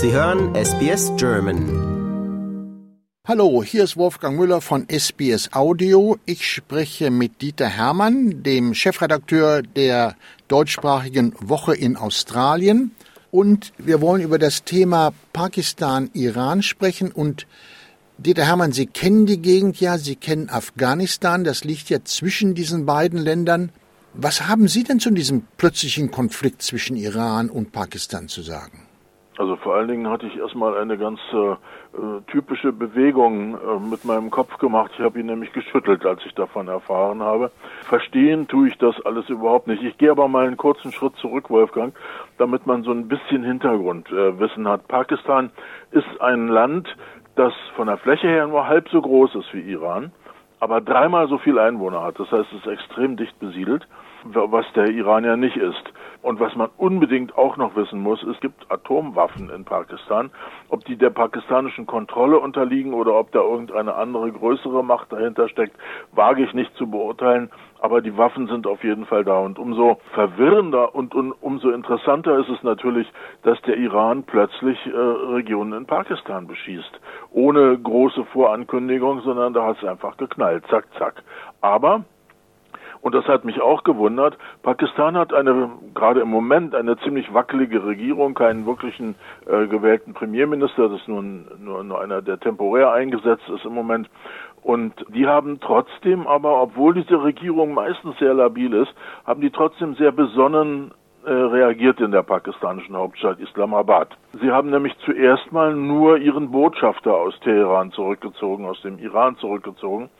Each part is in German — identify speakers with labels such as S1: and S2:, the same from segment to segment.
S1: Sie hören SBS German.
S2: Hallo, hier ist Wolfgang Müller von SBS Audio. Ich spreche mit Dieter Hermann, dem Chefredakteur der deutschsprachigen Woche in Australien. Und wir wollen über das Thema Pakistan-Iran sprechen. Und Dieter Hermann, Sie kennen die Gegend ja, Sie kennen Afghanistan, das liegt ja zwischen diesen beiden Ländern. Was haben Sie denn zu diesem plötzlichen Konflikt zwischen Iran und Pakistan zu sagen?
S3: Also vor allen Dingen hatte ich erstmal eine ganz äh, typische Bewegung äh, mit meinem Kopf gemacht. Ich habe ihn nämlich geschüttelt, als ich davon erfahren habe. Verstehen tue ich das alles überhaupt nicht. Ich gehe aber mal einen kurzen Schritt zurück, Wolfgang, damit man so ein bisschen Hintergrundwissen äh, hat. Pakistan ist ein Land, das von der Fläche her nur halb so groß ist wie Iran, aber dreimal so viel Einwohner hat. Das heißt, es ist extrem dicht besiedelt was der Iran ja nicht ist. Und was man unbedingt auch noch wissen muss, es gibt Atomwaffen in Pakistan. Ob die der pakistanischen Kontrolle unterliegen oder ob da irgendeine andere größere Macht dahinter steckt, wage ich nicht zu beurteilen. Aber die Waffen sind auf jeden Fall da. Und umso verwirrender und, und umso interessanter ist es natürlich, dass der Iran plötzlich äh, Regionen in Pakistan beschießt. Ohne große Vorankündigung, sondern da hat es einfach geknallt. Zack, zack. Aber und das hat mich auch gewundert. Pakistan hat eine, gerade im Moment, eine ziemlich wackelige Regierung, keinen wirklichen äh, gewählten Premierminister. Das ist nur, nur, nur einer, der temporär eingesetzt ist im Moment. Und die haben trotzdem aber, obwohl diese Regierung meistens sehr labil ist, haben die trotzdem sehr besonnen äh, reagiert in der pakistanischen Hauptstadt Islamabad. Sie haben nämlich zuerst mal nur ihren Botschafter aus Teheran zurückgezogen, aus dem Iran zurückgezogen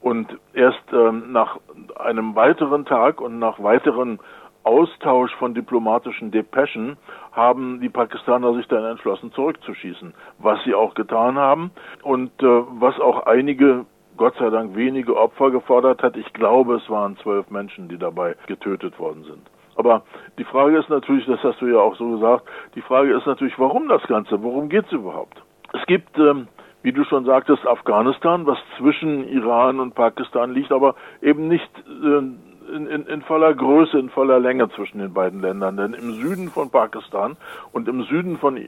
S3: und erst ähm, nach einem weiteren Tag und nach weiteren Austausch von diplomatischen Depeschen haben die Pakistaner sich dann entschlossen, zurückzuschießen, was sie auch getan haben und äh, was auch einige Gott sei Dank wenige Opfer gefordert hat. Ich glaube, es waren zwölf Menschen, die dabei getötet worden sind. Aber die Frage ist natürlich, das hast du ja auch so gesagt, die Frage ist natürlich, warum das Ganze? Worum geht es überhaupt? Es gibt ähm, wie du schon sagtest, Afghanistan, was zwischen Iran und Pakistan liegt, aber eben nicht äh, in, in, in voller Größe, in voller Länge zwischen den beiden Ländern. Denn im Süden von Pakistan und im Süden von,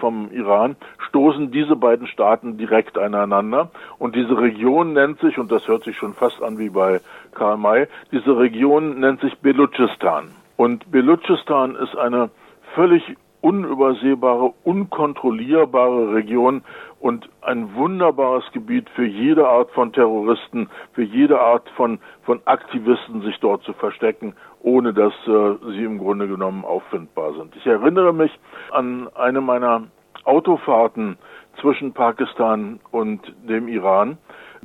S3: vom Iran stoßen diese beiden Staaten direkt aneinander. Und diese Region nennt sich, und das hört sich schon fast an wie bei Karl May, diese Region nennt sich Belutschistan. Und Belutschistan ist eine völlig unübersehbare, unkontrollierbare Region und ein wunderbares Gebiet für jede Art von Terroristen, für jede Art von, von Aktivisten, sich dort zu verstecken, ohne dass äh, sie im Grunde genommen auffindbar sind. Ich erinnere mich an eine meiner Autofahrten zwischen Pakistan und dem Iran.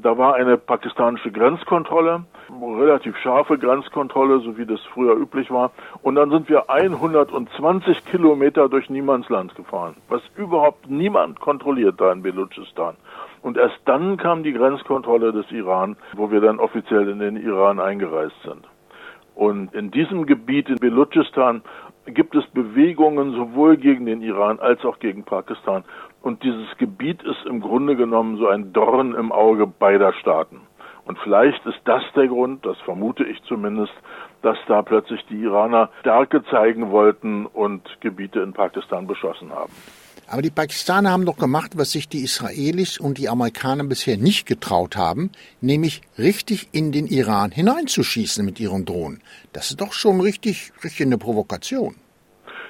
S3: Da war eine pakistanische Grenzkontrolle relativ scharfe Grenzkontrolle, so wie das früher üblich war. Und dann sind wir 120 Kilometer durch Niemandsland gefahren, was überhaupt niemand kontrolliert da in Belutschistan. Und erst dann kam die Grenzkontrolle des Iran, wo wir dann offiziell in den Iran eingereist sind. Und in diesem Gebiet in Belutschistan gibt es Bewegungen sowohl gegen den Iran als auch gegen Pakistan. Und dieses Gebiet ist im Grunde genommen so ein Dorn im Auge beider Staaten. Und vielleicht ist das der Grund, das vermute ich zumindest, dass da plötzlich die Iraner Stärke zeigen wollten und Gebiete in Pakistan beschossen haben.
S2: Aber die Pakistaner haben doch gemacht, was sich die Israelis und die Amerikaner bisher nicht getraut haben, nämlich richtig in den Iran hineinzuschießen mit ihren Drohnen. Das ist doch schon richtig, richtig eine Provokation.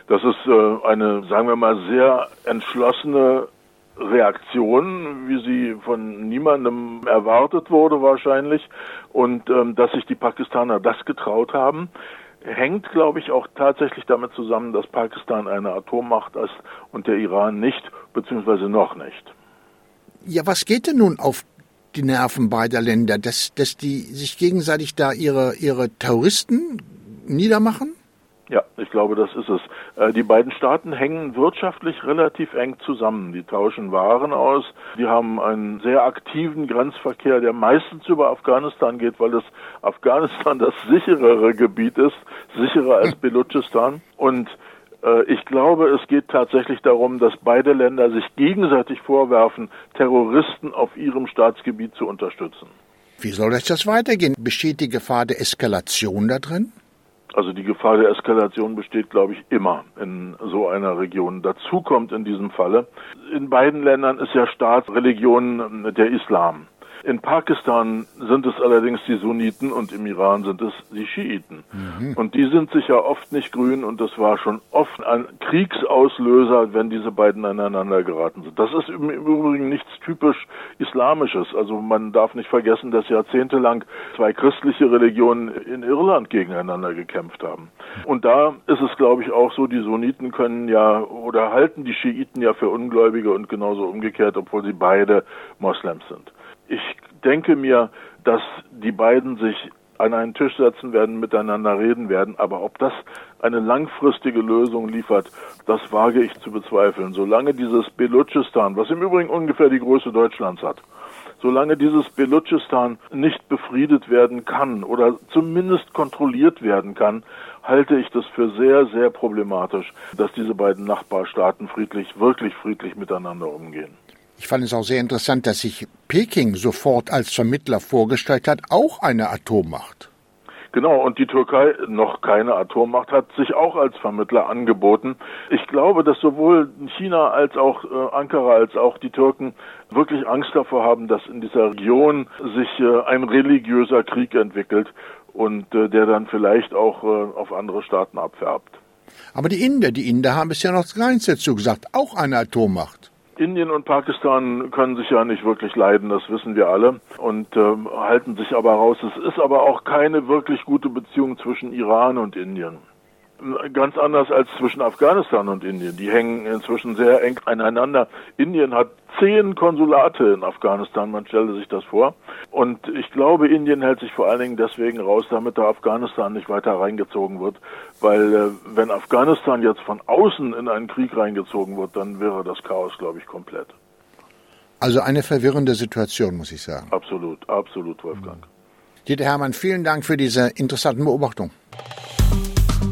S3: Das ist äh, eine, sagen wir mal, sehr entschlossene Reaktion, wie sie von niemandem erwartet wurde wahrscheinlich. Und ähm, dass sich die Pakistaner das getraut haben, hängt, glaube ich, auch tatsächlich damit zusammen, dass Pakistan eine Atommacht ist und der Iran nicht, beziehungsweise noch nicht.
S2: Ja, was geht denn nun auf die Nerven beider Länder, dass, dass die sich gegenseitig da ihre, ihre Terroristen niedermachen?
S3: Ja, ich glaube, das ist es. Äh, die beiden Staaten hängen wirtschaftlich relativ eng zusammen. Die tauschen Waren aus. Die haben einen sehr aktiven Grenzverkehr, der meistens über Afghanistan geht, weil das Afghanistan das sicherere Gebiet ist, sicherer als Belutschistan. Und äh, ich glaube, es geht tatsächlich darum, dass beide Länder sich gegenseitig vorwerfen, Terroristen auf ihrem Staatsgebiet zu unterstützen.
S2: Wie soll das weitergehen? Besteht die Gefahr der Eskalation da drin?
S3: Also die Gefahr der Eskalation besteht, glaube ich, immer in so einer Region. Dazu kommt in diesem Falle, in beiden Ländern ist ja Staatsreligion der Islam. In Pakistan sind es allerdings die Sunniten und im Iran sind es die Schiiten. Mhm. Und die sind sich ja oft nicht grün und das war schon oft ein Kriegsauslöser, wenn diese beiden aneinander geraten sind. Das ist im Übrigen nichts typisch Islamisches. Also man darf nicht vergessen, dass jahrzehntelang zwei christliche Religionen in Irland gegeneinander gekämpft haben. Und da ist es, glaube ich, auch so, die Sunniten können ja oder halten die Schiiten ja für Ungläubige und genauso umgekehrt, obwohl sie beide Moslems sind. Ich denke mir, dass die beiden sich an einen Tisch setzen werden, miteinander reden werden, aber ob das eine langfristige Lösung liefert, das wage ich zu bezweifeln. Solange dieses Belutschistan, was im Übrigen ungefähr die Größe Deutschlands hat, solange dieses Belutschistan nicht befriedet werden kann oder zumindest kontrolliert werden kann, halte ich das für sehr, sehr problematisch, dass diese beiden Nachbarstaaten friedlich, wirklich friedlich miteinander umgehen.
S2: Ich fand es auch sehr interessant, dass sich Peking sofort als Vermittler vorgestellt hat, auch eine Atommacht.
S3: Genau, und die Türkei noch keine Atommacht hat sich auch als Vermittler angeboten. Ich glaube, dass sowohl China als auch äh, Ankara als auch die Türken wirklich Angst davor haben, dass in dieser Region sich äh, ein religiöser Krieg entwickelt und äh, der dann vielleicht auch auf andere Staaten abfärbt.
S2: Aber die Inder, die Inder haben es ja noch gar nichts dazu gesagt, auch eine Atommacht.
S3: Indien und Pakistan können sich ja nicht wirklich leiden, das wissen wir alle, und ähm, halten sich aber raus. Es ist aber auch keine wirklich gute Beziehung zwischen Iran und Indien. Ganz anders als zwischen Afghanistan und Indien. Die hängen inzwischen sehr eng aneinander. Indien hat zehn Konsulate in Afghanistan, man stelle sich das vor. Und ich glaube, Indien hält sich vor allen Dingen deswegen raus, damit da Afghanistan nicht weiter reingezogen wird. Weil äh, wenn Afghanistan jetzt von außen in einen Krieg reingezogen wird, dann wäre das Chaos, glaube ich, komplett.
S2: Also eine verwirrende Situation, muss ich sagen.
S3: Absolut, absolut, Wolfgang.
S2: Dieter Hermann, vielen Dank für diese interessanten Beobachtungen.